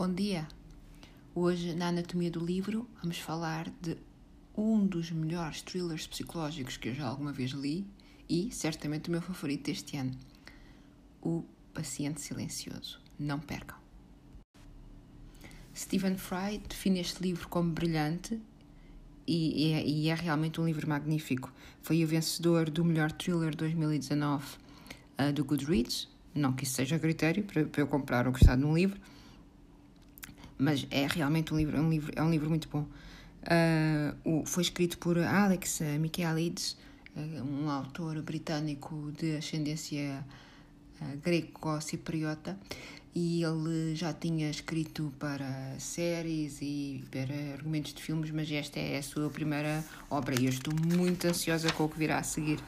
Bom dia! Hoje, na Anatomia do Livro, vamos falar de um dos melhores thrillers psicológicos que eu já alguma vez li e, certamente, o meu favorito deste ano: O Paciente Silencioso. Não percam! Stephen Fry define este livro como brilhante e, é, e é, realmente um livro magnífico. Foi o vencedor do melhor thriller 2019 uh, do Goodreads. Não que isso seja critério para, para eu comprar ou gostar de um livro, mas é realmente um livro, é um livro, é um livro muito bom. Uh, o, foi escrito por Alex Michaelides, uh, um autor britânico de ascendência greco-cipriota, e ele já tinha escrito para séries e para argumentos de filmes, mas esta é a sua primeira obra e eu estou muito ansiosa com o que virá a seguir.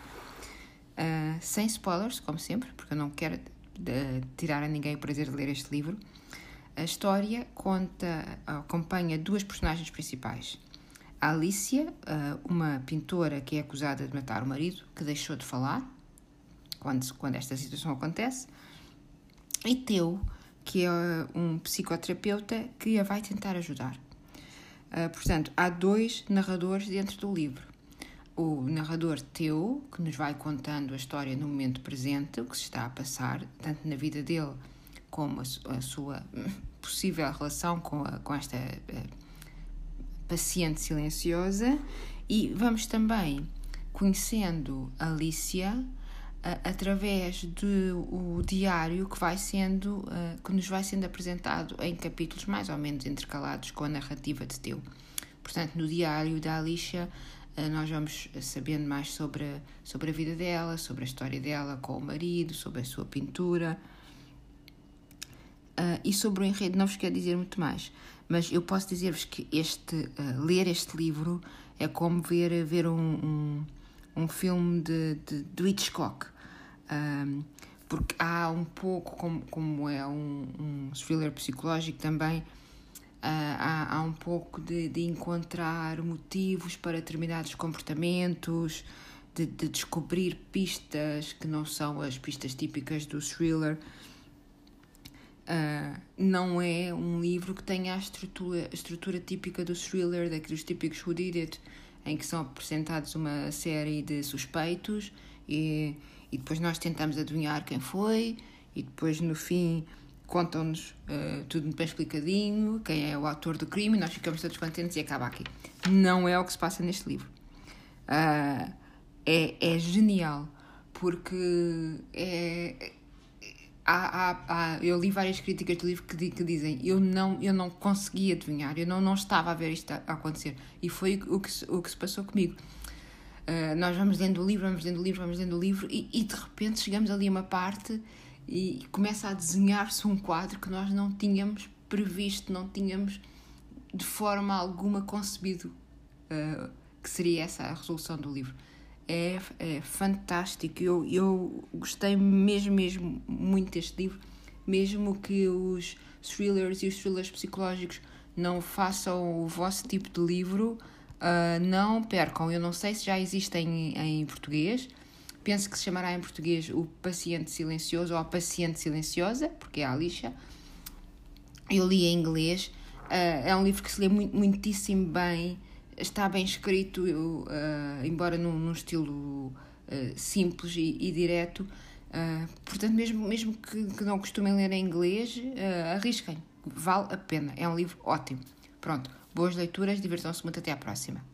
Uh, sem spoilers, como sempre, porque eu não quero de, tirar a ninguém o prazer de ler este livro. A história conta, acompanha duas personagens principais. A Alicia, ah, uma pintora que é acusada de matar o marido, que deixou de falar quando, quando esta situação acontece, e Teu, que é um psicoterapeuta que a vai tentar ajudar. Ah, portanto, há dois narradores dentro do livro. O narrador Teu, que nos vai contando a história no momento presente, o que se está a passar, tanto na vida dele como a, a sua possível relação com, a, com esta a, paciente silenciosa e vamos também conhecendo Alicia através do diário que vai sendo que nos vai sendo apresentado em capítulos mais ou menos intercalados com a narrativa de Teu. Portanto, no diário da Alicia nós vamos sabendo mais sobre, sobre a vida dela, sobre a história dela com o marido, sobre a sua pintura, Uh, e sobre o enredo não vos quero dizer muito mais, mas eu posso dizer-vos que este, uh, ler este livro é como ver, ver um, um, um filme de, de, de Hitchcock. Um, porque há um pouco, como, como é um, um thriller psicológico também, uh, há, há um pouco de, de encontrar motivos para determinados comportamentos, de, de descobrir pistas que não são as pistas típicas do thriller. Uh, não é um livro que tenha a estrutura, a estrutura típica do thriller, daqueles típicos Who Did It, em que são apresentados uma série de suspeitos e, e depois nós tentamos adivinhar quem foi e depois no fim contam-nos uh, tudo bem explicadinho, quem é o autor do crime, nós ficamos todos contentes e acaba aqui. Não é o que se passa neste livro. Uh, é, é genial, porque é, há, há, há, eu li várias críticas do livro que, que, dizem eu não, eu não consegui adivinhar, eu não, não estava a ver isto a, acontecer. E foi o que, o que se passou comigo. Uh, nós vamos lendo o livro, vamos lendo o livro, vamos lendo o livro e, e de repente chegamos ali a uma parte e começa a desenhar-se um quadro que nós não tínhamos previsto, não tínhamos de forma alguma concebido uh, que seria essa a resolução do livro é, é fantástico. Eu, eu gostei mesmo, mesmo muito deste livro, mesmo que os thrillers e os thrillers psicológicos não façam o vosso tipo de livro, uh, não percam. Eu não sei se já existe em, em português. Penso que se chamará em português o Paciente Silencioso ou a Paciente Silenciosa, porque é a lixa. Eu li em inglês. Uh, é um livro que se lê muito, muitíssimo bem está bem escrito, eu, uh, embora num, num estilo uh, simples e, e direto. Uh, portanto, mesmo, mesmo que, que, não costumem ler em inglês, arrisquem, vale a pena. É um livro ótimo. Pronto, boas leituras, divertam-se muito. Até à próxima.